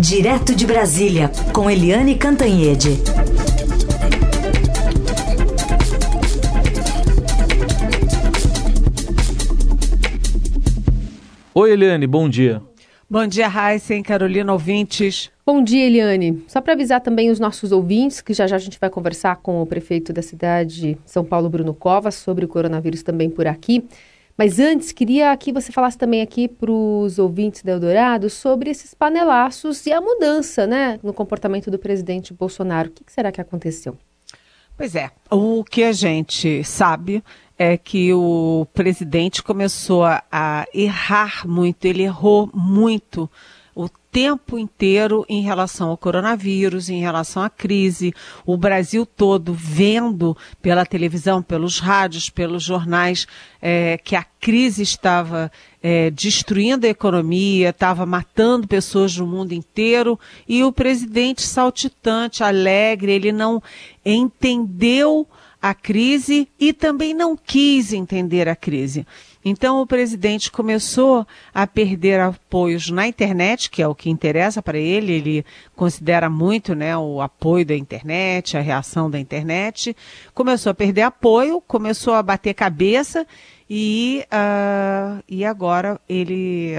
Direto de Brasília, com Eliane Cantanhede. Oi, Eliane, bom dia. Bom dia, Heisen, Carolina, ouvintes. Bom dia, Eliane. Só para avisar também os nossos ouvintes, que já já a gente vai conversar com o prefeito da cidade de São Paulo, Bruno Covas, sobre o coronavírus também por aqui. Mas antes, queria que você falasse também aqui para os ouvintes da Eldorado sobre esses panelaços e a mudança né, no comportamento do presidente Bolsonaro. O que, que será que aconteceu? Pois é, o que a gente sabe é que o presidente começou a, a errar muito, ele errou muito tempo inteiro em relação ao coronavírus, em relação à crise, o Brasil todo vendo pela televisão, pelos rádios, pelos jornais, é, que a crise estava é, destruindo a economia, estava matando pessoas no mundo inteiro, e o presidente saltitante, alegre, ele não entendeu a crise e também não quis entender a crise. Então o presidente começou a perder apoios na internet, que é o que interessa para ele. Ele considera muito né, o apoio da internet, a reação da internet. Começou a perder apoio, começou a bater cabeça e, uh, e agora ele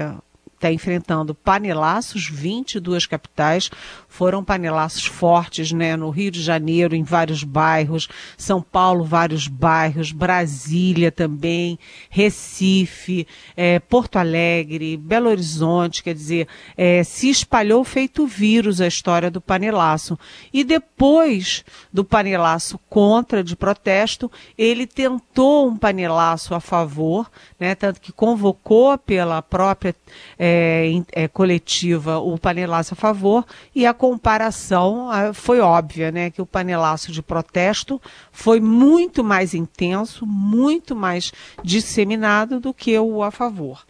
está enfrentando panelaços, 22 capitais foram panelaços fortes, né? No Rio de Janeiro, em vários bairros, São Paulo, vários bairros, Brasília também, Recife, é, Porto Alegre, Belo Horizonte, quer dizer, é, se espalhou feito vírus a história do panelaço. E depois do panelaço contra, de protesto, ele tentou um panelaço a favor, né? Tanto que convocou pela própria é, é coletiva o panelaço a favor e a comparação foi óbvia, né? Que o panelaço de protesto foi muito mais intenso, muito mais disseminado do que o a favor.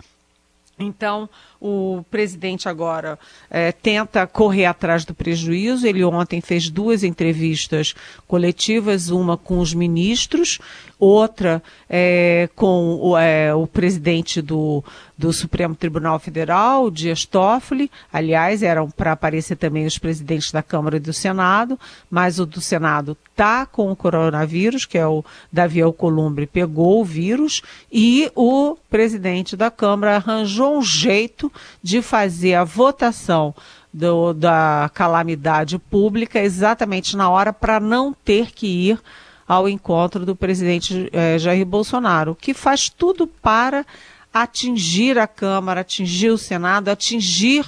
Então, o presidente agora é, tenta correr atrás do prejuízo. Ele ontem fez duas entrevistas coletivas, uma com os ministros, outra é, com o, é, o presidente do, do Supremo Tribunal Federal, Dias Toffoli. Aliás, eram para aparecer também os presidentes da Câmara e do Senado, mas o do Senado está com o coronavírus, que é o Davi Alcolumbre, pegou o vírus, e o presidente da Câmara arranjou um jeito de fazer a votação do, da calamidade pública exatamente na hora para não ter que ir ao encontro do presidente eh, Jair Bolsonaro, que faz tudo para atingir a Câmara, atingir o Senado, atingir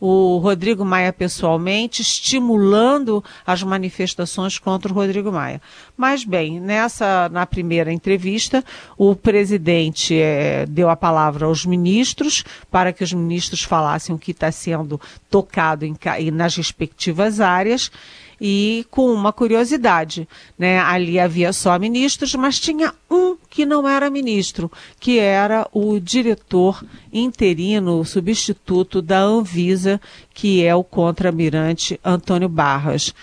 o Rodrigo Maia pessoalmente, estimulando as manifestações contra o Rodrigo Maia. Mas bem, nessa na primeira entrevista, o presidente é, deu a palavra aos ministros para que os ministros falassem o que está sendo tocado em, nas respectivas áreas e com uma curiosidade, né? Ali havia só ministros, mas tinha um que não era ministro, que era o diretor interino, substituto da Anvisa, que é o contra-almirante Antônio Barras.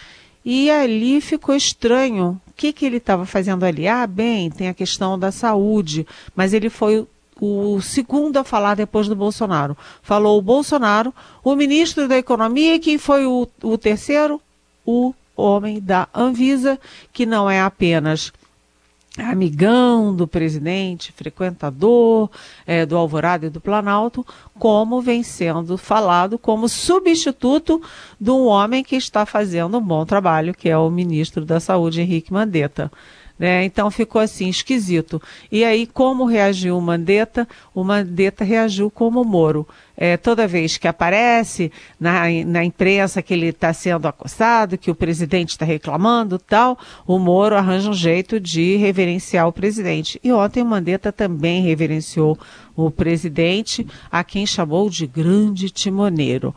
E ali ficou estranho. O que, que ele estava fazendo ali? Ah, bem, tem a questão da saúde, mas ele foi o segundo a falar depois do Bolsonaro. Falou o Bolsonaro, o ministro da Economia, e quem foi o, o terceiro? O homem da Anvisa, que não é apenas amigão do presidente, frequentador é, do Alvorada e do Planalto, como vem sendo falado como substituto de um homem que está fazendo um bom trabalho, que é o ministro da Saúde, Henrique Mandetta. Né? Então ficou assim, esquisito. E aí, como reagiu o Mandetta? O Mandetta reagiu como o Moro. É, toda vez que aparece na, na imprensa que ele está sendo acosado, que o presidente está reclamando tal, o Moro arranja um jeito de reverenciar o presidente. E ontem o Mandetta também reverenciou o presidente, a quem chamou de grande timoneiro.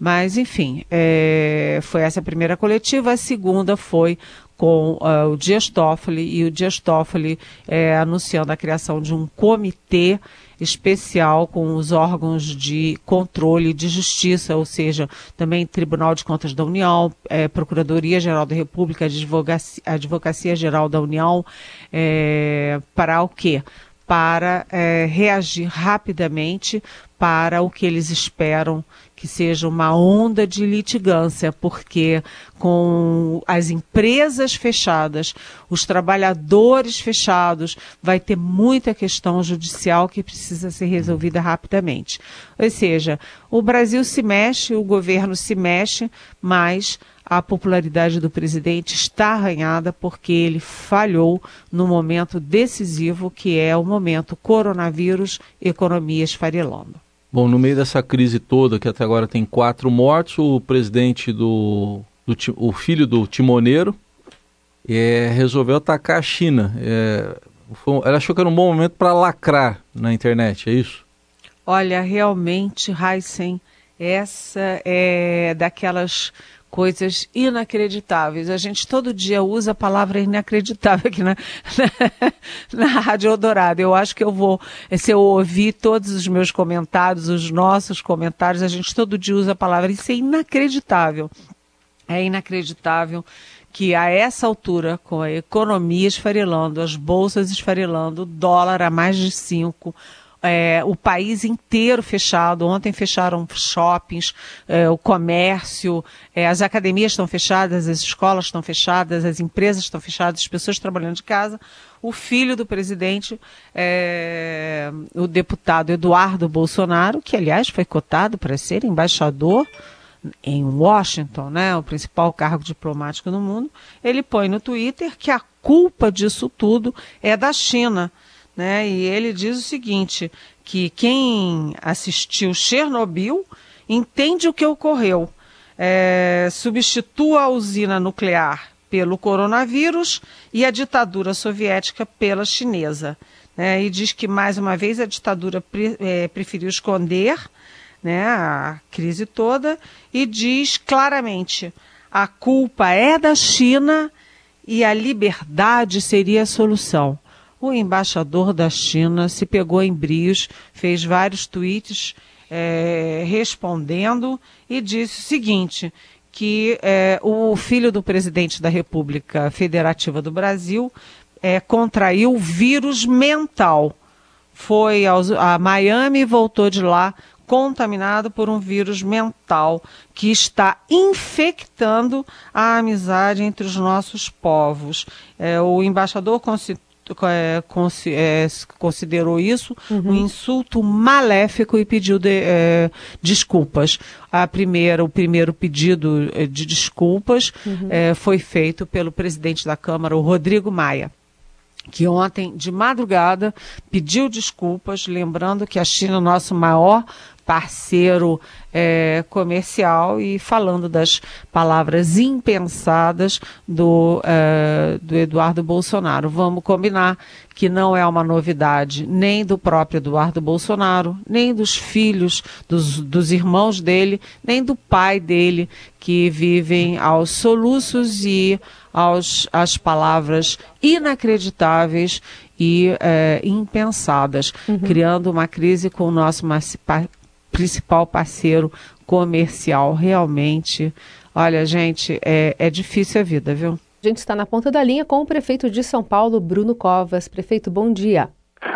Mas, enfim, é, foi essa a primeira coletiva. A segunda foi com uh, o Dias Toffoli e o Dias Toffoli é, anunciando a criação de um comitê especial com os órgãos de controle de justiça, ou seja, também Tribunal de Contas da União, é, Procuradoria-Geral da República, Advocacia, Advocacia Geral da União, é, para o quê? Para reagir rapidamente para o que eles esperam que seja uma onda de litigância, porque com as empresas fechadas, os trabalhadores fechados, vai ter muita questão judicial que precisa ser resolvida rapidamente. Ou seja, o Brasil se mexe, o governo se mexe, mas a popularidade do presidente está arranhada porque ele falhou no momento decisivo que é o momento coronavírus, economia esfarelando. Bom, no meio dessa crise toda, que até agora tem quatro mortos, o presidente do, do o filho do timoneiro é, resolveu atacar a China. É, foi, ela achou que era um bom momento para lacrar na internet, é isso? Olha, realmente, Heisen, essa é daquelas coisas inacreditáveis. A gente todo dia usa a palavra inacreditável aqui na, na, na Rádio Eldorado. Eu acho que eu vou, se eu ouvir todos os meus comentários, os nossos comentários, a gente todo dia usa a palavra. Isso é inacreditável. É inacreditável que a essa altura, com a economia esfarelando, as bolsas esfarelando, o dólar a mais de cinco, é, o país inteiro fechado. Ontem fecharam shoppings, é, o comércio, é, as academias estão fechadas, as escolas estão fechadas, as empresas estão fechadas, as pessoas trabalhando de casa. O filho do presidente, é, o deputado Eduardo Bolsonaro, que aliás foi cotado para ser embaixador em Washington, né, o principal cargo diplomático no mundo, ele põe no Twitter que a culpa disso tudo é da China né? E ele diz o seguinte, que quem assistiu Chernobyl entende o que ocorreu. É, substitua a usina nuclear pelo coronavírus e a ditadura soviética pela chinesa. Né? E diz que, mais uma vez, a ditadura pre, é, preferiu esconder né, a crise toda e diz claramente: a culpa é da China e a liberdade seria a solução o embaixador da China se pegou em brios, fez vários tweets é, respondendo e disse o seguinte: que é, o filho do presidente da República Federativa do Brasil é, contraiu vírus mental. Foi aos, a Miami e voltou de lá contaminado por um vírus mental que está infectando a amizade entre os nossos povos. É, o embaixador é, é, considerou isso uhum. um insulto maléfico e pediu de, é, desculpas. A primeira, o primeiro pedido é, de desculpas uhum. é, foi feito pelo presidente da Câmara, o Rodrigo Maia que ontem, de madrugada, pediu desculpas, lembrando que a China é o nosso maior parceiro é, comercial e falando das palavras impensadas do, é, do Eduardo Bolsonaro. Vamos combinar que não é uma novidade nem do próprio Eduardo Bolsonaro, nem dos filhos, dos, dos irmãos dele, nem do pai dele, que vivem aos soluços e aos, às palavras inacreditáveis e é, impensadas, uhum. criando uma crise com o nosso principal parceiro comercial. Realmente, olha, gente, é, é difícil a vida, viu? A gente está na ponta da linha com o prefeito de São Paulo, Bruno Covas. Prefeito, bom dia.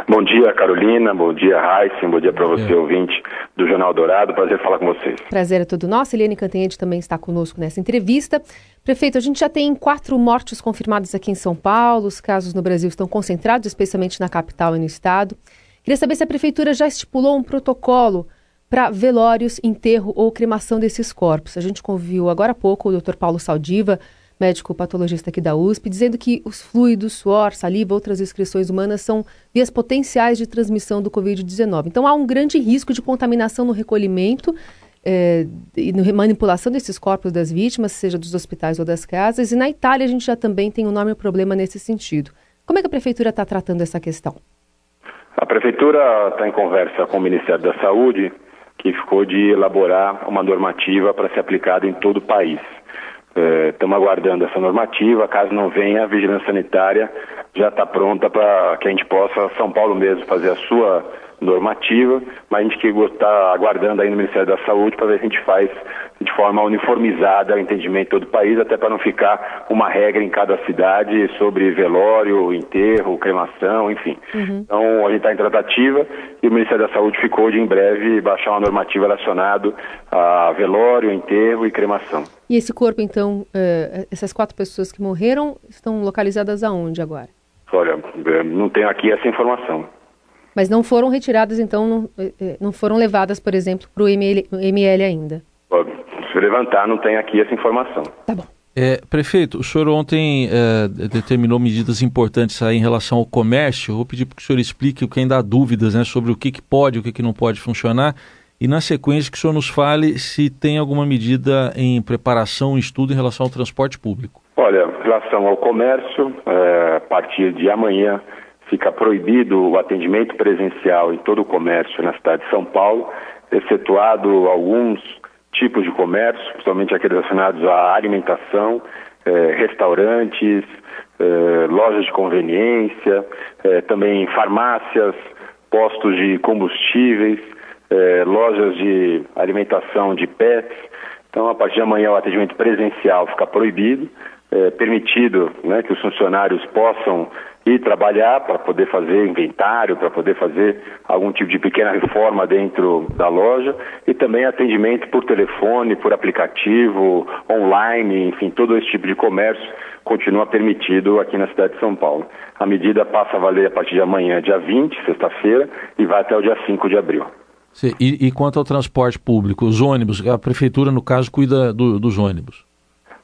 Bom dia, Carolina. Bom dia, Raíssa. Bom dia para você, é. ouvinte do Jornal Dourado. Prazer falar com vocês. Prazer é todo nosso. Eliane Cantanhede também está conosco nessa entrevista. Prefeito, a gente já tem quatro mortes confirmadas aqui em São Paulo. Os casos no Brasil estão concentrados, especialmente na capital e no estado. Queria saber se a prefeitura já estipulou um protocolo para velórios, enterro ou cremação desses corpos. A gente conviu agora há pouco o Dr. Paulo Saldiva, médico patologista aqui da USP, dizendo que os fluidos, suor, saliva, outras excreções humanas são vias potenciais de transmissão do Covid-19. Então há um grande risco de contaminação no recolhimento é, e na manipulação desses corpos das vítimas, seja dos hospitais ou das casas. E na Itália a gente já também tem um enorme problema nesse sentido. Como é que a prefeitura está tratando essa questão? A prefeitura está em conversa com o Ministério da Saúde que ficou de elaborar uma normativa para ser aplicada em todo o país. Estamos é, aguardando essa normativa, caso não venha, a vigilância sanitária já está pronta para que a gente possa, São Paulo mesmo, fazer a sua normativa, mas a gente está aguardando aí no Ministério da Saúde para ver se a gente faz de forma uniformizada o entendimento de todo o país, até para não ficar uma regra em cada cidade sobre velório, enterro, cremação, enfim. Uhum. Então a gente está em tratativa e o Ministério da Saúde ficou de em breve baixar uma normativa relacionada a velório, enterro e cremação. E esse corpo, então, uh, essas quatro pessoas que morreram estão localizadas aonde agora? Olha, eh, não tenho aqui essa informação. Mas não foram retiradas, então, não, eh, não foram levadas, por exemplo, para o ML, ML ainda? Se levantar, não tem aqui essa informação. Tá bom. É, prefeito, o senhor ontem é, determinou medidas importantes aí em relação ao comércio. Eu vou pedir para que o senhor explique o que ainda há dúvidas né, sobre o que, que pode e o que, que não pode funcionar. E na sequência que o senhor nos fale se tem alguma medida em preparação, estudo em relação ao transporte público. Olha, em relação ao comércio, é, a partir de amanhã fica proibido o atendimento presencial em todo o comércio na cidade de São Paulo, excetuado alguns tipos de comércio, principalmente aqueles relacionados à alimentação, é, restaurantes, é, lojas de conveniência, é, também farmácias, postos de combustíveis, é, lojas de alimentação de pets. Então, a partir de amanhã, o atendimento presencial fica proibido é, permitido né, que os funcionários possam ir trabalhar para poder fazer inventário, para poder fazer algum tipo de pequena reforma dentro da loja e também atendimento por telefone, por aplicativo, online, enfim, todo esse tipo de comércio continua permitido aqui na cidade de São Paulo. A medida passa a valer a partir de amanhã, dia 20, sexta-feira, e vai até o dia 5 de abril. E, e, quanto ao transporte público, os ônibus, a prefeitura, no caso, cuida do, dos ônibus?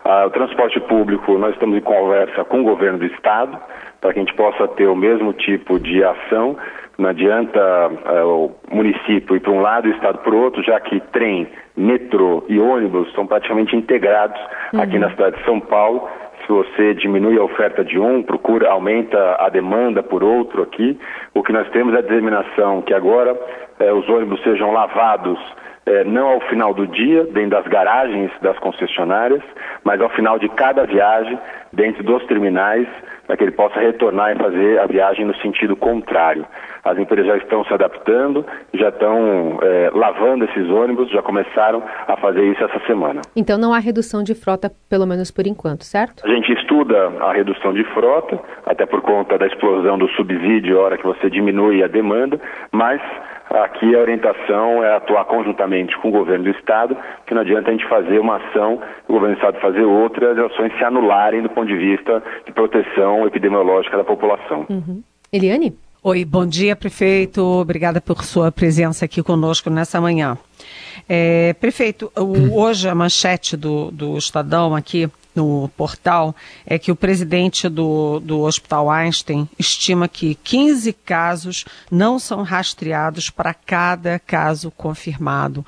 Ah, o transporte público, nós estamos em conversa com o governo do estado para que a gente possa ter o mesmo tipo de ação. Não adianta ah, o município ir para um lado e o estado para o outro, já que trem, metrô e ônibus são praticamente integrados uhum. aqui na cidade de São Paulo. Se você diminui a oferta de um, procura, aumenta a demanda por outro aqui. O que nós temos é a determinação que agora eh, os ônibus sejam lavados é, não ao final do dia, dentro das garagens das concessionárias, mas ao final de cada viagem, dentro dos terminais, para que ele possa retornar e fazer a viagem no sentido contrário. As empresas já estão se adaptando, já estão é, lavando esses ônibus, já começaram a fazer isso essa semana. Então não há redução de frota, pelo menos por enquanto, certo? A gente estuda a redução de frota, até por conta da explosão do subsídio, a hora que você diminui a demanda, mas Aqui a orientação é atuar conjuntamente com o governo do Estado, que não adianta a gente fazer uma ação, o governo do Estado fazer outra, as ações se anularem do ponto de vista de proteção epidemiológica da população. Uhum. Eliane? Oi, bom dia, prefeito. Obrigada por sua presença aqui conosco nessa manhã. É, prefeito, o, hoje a manchete do, do Estadão aqui no portal é que o presidente do, do Hospital Einstein estima que 15 casos não são rastreados para cada caso confirmado.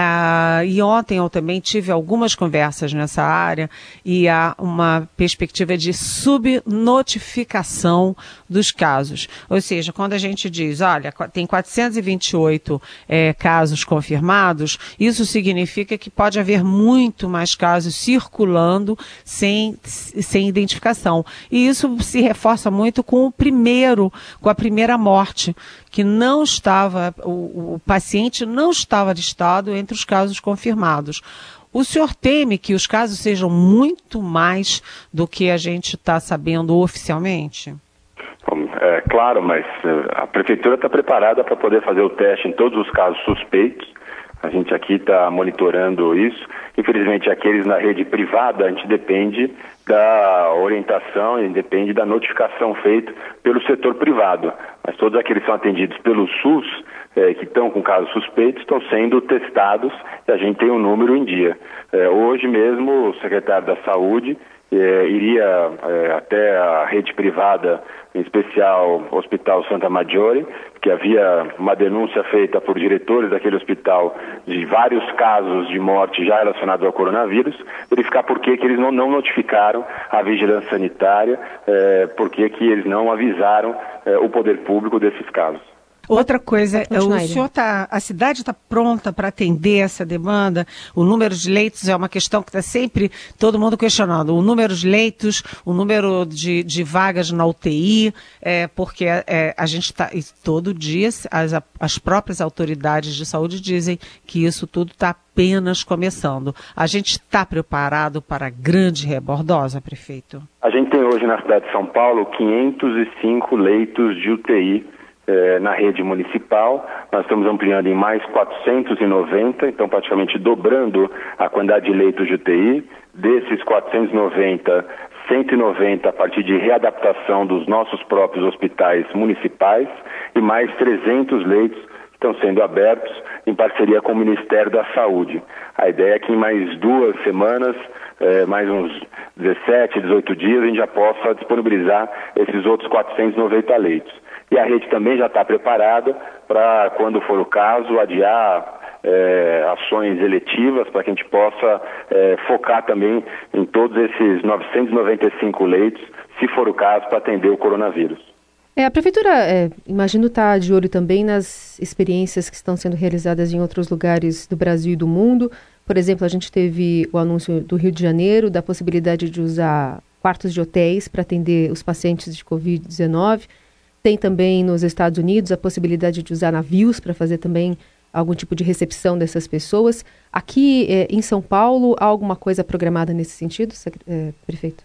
Ah, e ontem eu também tive algumas conversas nessa área e há uma perspectiva de subnotificação dos casos. Ou seja, quando a gente diz, olha, tem 428 é, casos confirmados, isso significa que pode haver muito mais casos circulando sem, sem identificação. E isso se reforça muito com o primeiro, com a primeira morte, que não estava, o, o paciente não estava listado entre os casos confirmados. O senhor teme que os casos sejam muito mais do que a gente está sabendo oficialmente? É claro, mas eh, a prefeitura está preparada para poder fazer o teste em todos os casos suspeitos. A gente aqui está monitorando isso. Infelizmente, aqueles na rede privada, a gente depende da orientação e depende da notificação feita pelo setor privado. Mas todos aqueles que são atendidos pelo SUS, é, que estão com casos suspeitos, estão sendo testados e a gente tem um número em dia. É, hoje mesmo, o secretário da Saúde é, iria até a rede privada, em especial o Hospital Santa Maggiore, que havia uma denúncia feita por diretores daquele hospital de vários casos de morte já relacionados ao coronavírus, verificar por que, que eles não, não notificaram a vigilância sanitária, é, por que, que eles não avisaram é, o poder público desses casos. Outra coisa, o senhor tá, a cidade está pronta para atender essa demanda? O número de leitos é uma questão que está sempre todo mundo questionando. O número de leitos, o número de, de vagas na UTI, é, porque é, a gente está todo dia as, as próprias autoridades de saúde dizem que isso tudo está apenas começando. A gente está preparado para a grande rebordosa, prefeito? A gente tem hoje na cidade de São Paulo 505 leitos de UTI eh, na rede municipal. Nós estamos ampliando em mais 490, então praticamente dobrando a quantidade de leitos de UTI. Desses 490, 190 a partir de readaptação dos nossos próprios hospitais municipais e mais 300 leitos estão sendo abertos em parceria com o Ministério da Saúde. A ideia é que em mais duas semanas, eh, mais uns 17, 18 dias, a gente já possa disponibilizar esses outros 490 leitos. E a rede também já está preparada para, quando for o caso, adiar é, ações eletivas para que a gente possa é, focar também em todos esses 995 leitos, se for o caso, para atender o coronavírus. É, a prefeitura, é, imagino, está de olho também nas experiências que estão sendo realizadas em outros lugares do Brasil e do mundo. Por exemplo, a gente teve o anúncio do Rio de Janeiro da possibilidade de usar quartos de hotéis para atender os pacientes de Covid-19. Tem também nos Estados Unidos a possibilidade de usar navios para fazer também algum tipo de recepção dessas pessoas. Aqui é, em São Paulo, há alguma coisa programada nesse sentido, é, prefeito?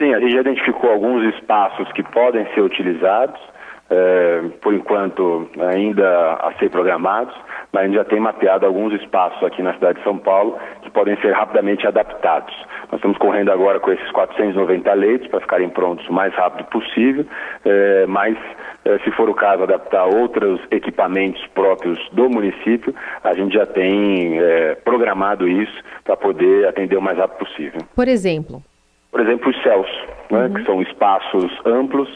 Sim, a gente já identificou alguns espaços que podem ser utilizados, é, por enquanto ainda a ser programados, mas a gente já tem mapeado alguns espaços aqui na cidade de São Paulo que podem ser rapidamente adaptados. Nós estamos correndo agora com esses 490 leitos para ficarem prontos o mais rápido possível, é, mas é, se for o caso adaptar outros equipamentos próprios do município, a gente já tem é, programado isso para poder atender o mais rápido possível. Por exemplo? Por exemplo, os céus, né, uhum. que são espaços amplos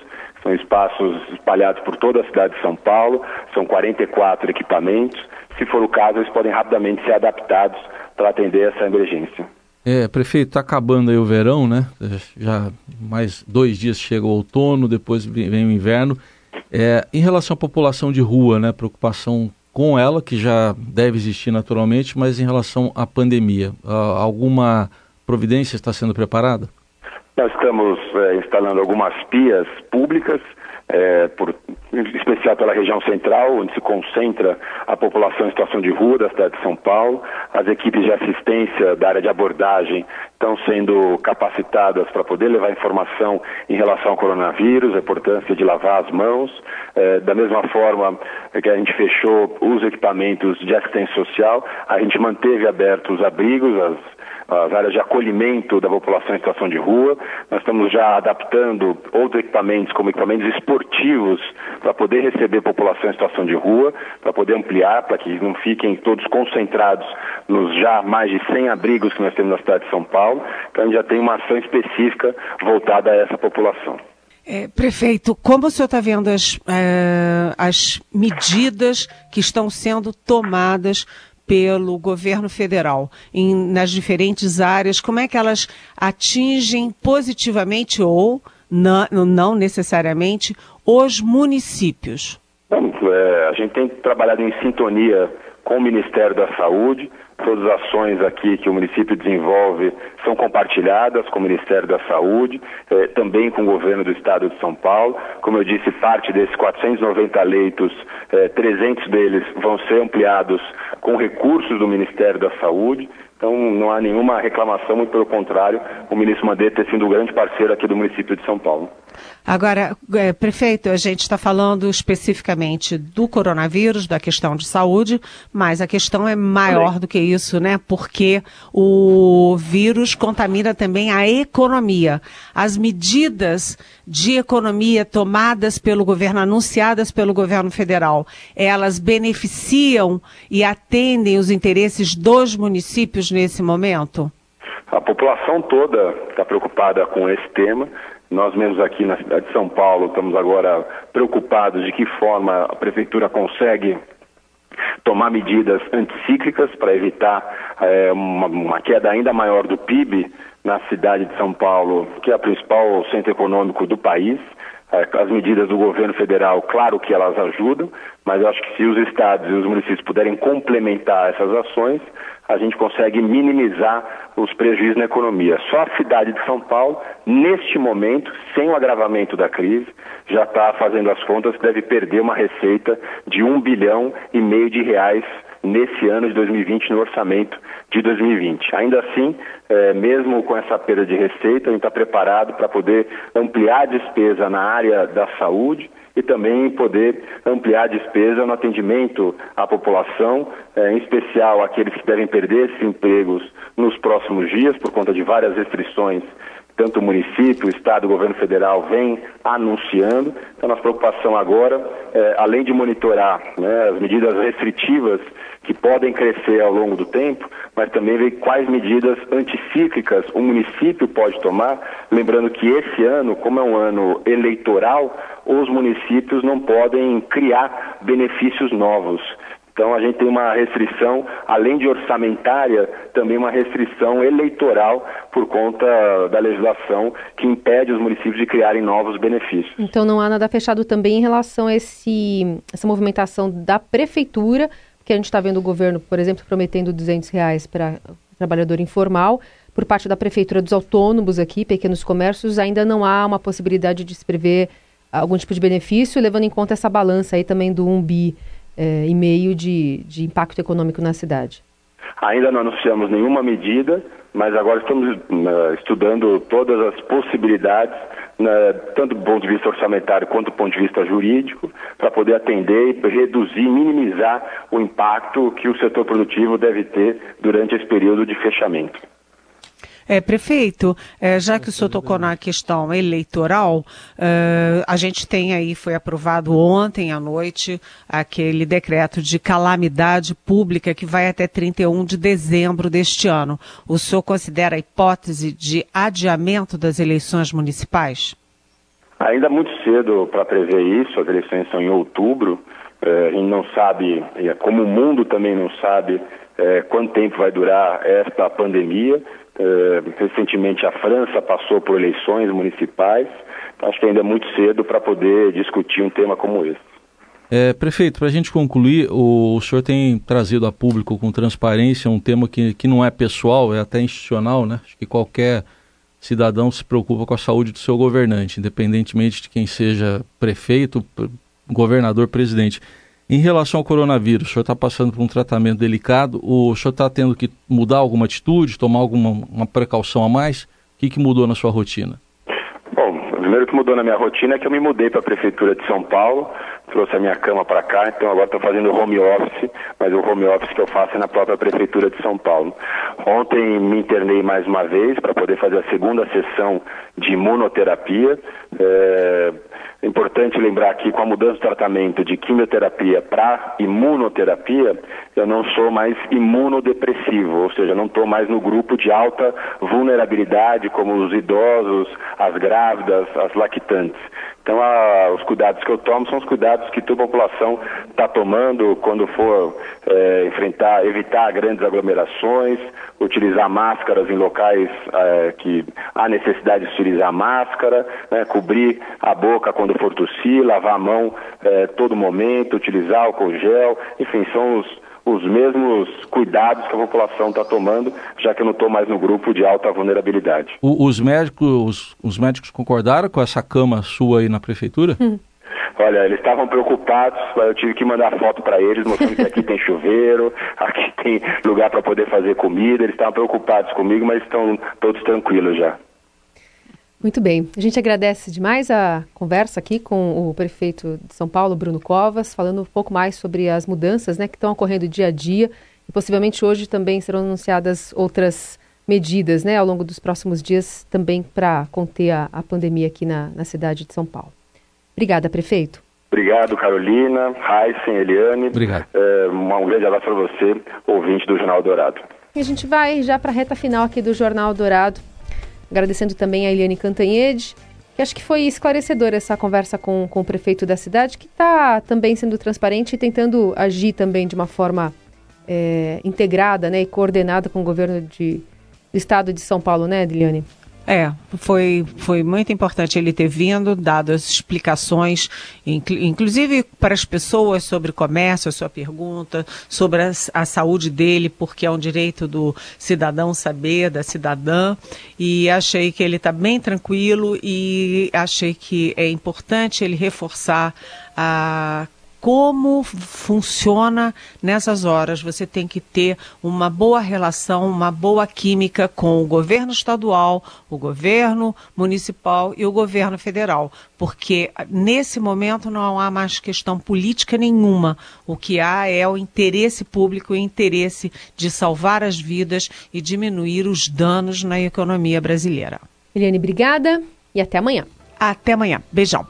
são espaços espalhados por toda a cidade de São Paulo, são 44 equipamentos. Se for o caso, eles podem rapidamente ser adaptados para atender essa emergência. É, prefeito, está acabando aí o verão, né? Já mais dois dias chega o outono, depois vem o inverno. É, em relação à população de rua, né? Preocupação com ela, que já deve existir naturalmente, mas em relação à pandemia, alguma providência está sendo preparada? Nós estamos é, instalando algumas pias públicas, é, por, em especial pela região central, onde se concentra a população em situação de rua da cidade de São Paulo. As equipes de assistência da área de abordagem estão sendo capacitadas para poder levar informação em relação ao coronavírus, a importância de lavar as mãos. É, da mesma forma que a gente fechou os equipamentos de assistência social, a gente manteve abertos os abrigos, as as áreas de acolhimento da população em situação de rua. Nós estamos já adaptando outros equipamentos, como equipamentos esportivos, para poder receber população em situação de rua, para poder ampliar, para que não fiquem todos concentrados nos já mais de 100 abrigos que nós temos na cidade de São Paulo. Então a gente já tem uma ação específica voltada a essa população. É, prefeito, como o senhor está vendo as, é, as medidas que estão sendo tomadas pelo governo federal em, nas diferentes áreas, como é que elas atingem positivamente ou não, não necessariamente os municípios? É, a gente tem trabalhado em sintonia com o Ministério da Saúde, Todas as ações aqui que o município desenvolve são compartilhadas com o Ministério da Saúde, eh, também com o governo do Estado de São Paulo. Como eu disse, parte desses 490 leitos, eh, 300 deles vão ser ampliados com recursos do Ministério da Saúde. Então não há nenhuma reclamação, muito pelo contrário, o ministro Mandetta tem sido um grande parceiro aqui do município de São Paulo. Agora, é, prefeito, a gente está falando especificamente do coronavírus, da questão de saúde, mas a questão é maior do que isso, né? Porque o vírus contamina também a economia. As medidas de economia tomadas pelo governo, anunciadas pelo governo federal, elas beneficiam e atendem os interesses dos municípios nesse momento? A população toda está preocupada com esse tema. Nós mesmos aqui na cidade de São Paulo estamos agora preocupados de que forma a prefeitura consegue tomar medidas anticíclicas para evitar é, uma, uma, queda ainda maior do PIB na cidade de São Paulo, que é o principal centro econômico do país. É, as medidas do governo federal, claro que elas ajudam, mas eu acho que se os estados e os municípios puderem complementar essas ações, a gente consegue minimizar os prejuízos na economia. Só a cidade de São Paulo, neste momento, sem o agravamento da crise, já está fazendo as contas, deve perder uma receita de um bilhão e meio de reais nesse ano de 2020 no orçamento de 2020. Ainda assim, é, mesmo com essa perda de receita, a gente está preparado para poder ampliar a despesa na área da saúde e também poder ampliar a despesa no atendimento à população, é, em especial aqueles que devem perder esses empregos nos próximos dias por conta de várias restrições tanto o município, o Estado, o governo federal vem anunciando. Então, nossa preocupação agora, é, além de monitorar né, as medidas restritivas que podem crescer ao longo do tempo, mas também ver quais medidas anticíclicas o município pode tomar. Lembrando que esse ano, como é um ano eleitoral, os municípios não podem criar benefícios novos. Então a gente tem uma restrição, além de orçamentária, também uma restrição eleitoral por conta da legislação que impede os municípios de criarem novos benefícios. Então não há nada fechado também em relação a esse, essa movimentação da prefeitura que a gente está vendo o governo, por exemplo, prometendo 200 reais para trabalhador informal, por parte da prefeitura dos autônomos aqui, pequenos comércios, ainda não há uma possibilidade de se prever algum tipo de benefício, levando em conta essa balança aí também do 1 bi eh, e meio de, de impacto econômico na cidade. Ainda não anunciamos nenhuma medida, mas agora estamos uh, estudando todas as possibilidades né, tanto do ponto de vista orçamentário quanto do ponto de vista jurídico, para poder atender e reduzir, minimizar o impacto que o setor produtivo deve ter durante esse período de fechamento. É, prefeito, é, já que o senhor tocou na questão eleitoral, é, a gente tem aí, foi aprovado ontem à noite, aquele decreto de calamidade pública que vai até 31 de dezembro deste ano. O senhor considera a hipótese de adiamento das eleições municipais? Ainda muito cedo para prever isso, as eleições são em outubro, é, gente não sabe, como o mundo também não sabe, é, quanto tempo vai durar esta pandemia. É, recentemente a França passou por eleições municipais. Acho que ainda é muito cedo para poder discutir um tema como esse. É, prefeito, para a gente concluir, o, o, senhor tem trazido a público com transparência um tema que, que não é pessoal, é até institucional, né? Acho que qualquer cidadão se preocupa com a saúde do seu governante, independentemente de quem seja prefeito, governador, presidente. Em relação ao coronavírus, o senhor está passando por um tratamento delicado, o senhor está tendo que mudar alguma atitude, tomar alguma uma precaução a mais? O que, que mudou na sua rotina? Bom, o primeiro que mudou na minha rotina é que eu me mudei para a Prefeitura de São Paulo, trouxe a minha cama para cá, então agora estou fazendo home office, mas o home office que eu faço é na própria Prefeitura de São Paulo. Ontem me internei mais uma vez para poder fazer a segunda sessão de imunoterapia. É importante lembrar que com a mudança de tratamento de quimioterapia para imunoterapia, eu não sou mais imunodepressivo, ou seja, não estou mais no grupo de alta vulnerabilidade, como os idosos, as grávidas, as lactantes. Então, a, os cuidados que eu tomo são os cuidados que toda a população está tomando quando for é, enfrentar, evitar grandes aglomerações, utilizar máscaras em locais é, que há necessidade de utilizar máscara, né, cobrir a boca quando for tossir, lavar a mão é, todo momento, utilizar álcool gel, enfim, são os os mesmos cuidados que a população está tomando, já que eu não estou mais no grupo de alta vulnerabilidade. O, os médicos, os, os, médicos concordaram com essa cama sua aí na prefeitura? Hum. Olha, eles estavam preocupados, eu tive que mandar foto para eles, mostrando que aqui tem chuveiro, aqui tem lugar para poder fazer comida. Eles estavam preocupados comigo, mas estão todos tranquilos já. Muito bem. A gente agradece demais a conversa aqui com o prefeito de São Paulo, Bruno Covas, falando um pouco mais sobre as mudanças né, que estão ocorrendo dia a dia. E possivelmente hoje também serão anunciadas outras medidas né, ao longo dos próximos dias também para conter a, a, pandemia aqui na, na cidade de São Paulo. Obrigada, prefeito. Obrigado, Carolina, Heisen, Eliane. Obrigado. É, um grande abraço para você, ouvinte do Jornal Dourado. E a gente vai já para a reta final aqui do Jornal Dourado. Agradecendo também a Eliane Cantanhede, que acho que foi esclarecedora essa conversa com, com o prefeito da cidade, que está também sendo transparente e tentando agir também de uma forma é, integrada né, e coordenada com o governo de, do estado de São Paulo, né, Eliane? É, foi, foi muito importante ele ter vindo, dado as explicações, inclusive para as pessoas sobre comércio, a sua pergunta, sobre a, a, saúde dele, porque é um direito do cidadão saber, da cidadã. E achei que ele está bem tranquilo e achei que é importante ele reforçar a como funciona nessas horas. Você tem que ter uma boa relação, uma boa química com o governo estadual, o governo municipal e o governo federal, porque nesse momento não há mais questão política nenhuma. O que há é o interesse público, o interesse de salvar as vidas e diminuir os danos na economia brasileira. Eliane, obrigada e até amanhã. Até amanhã. Beijão.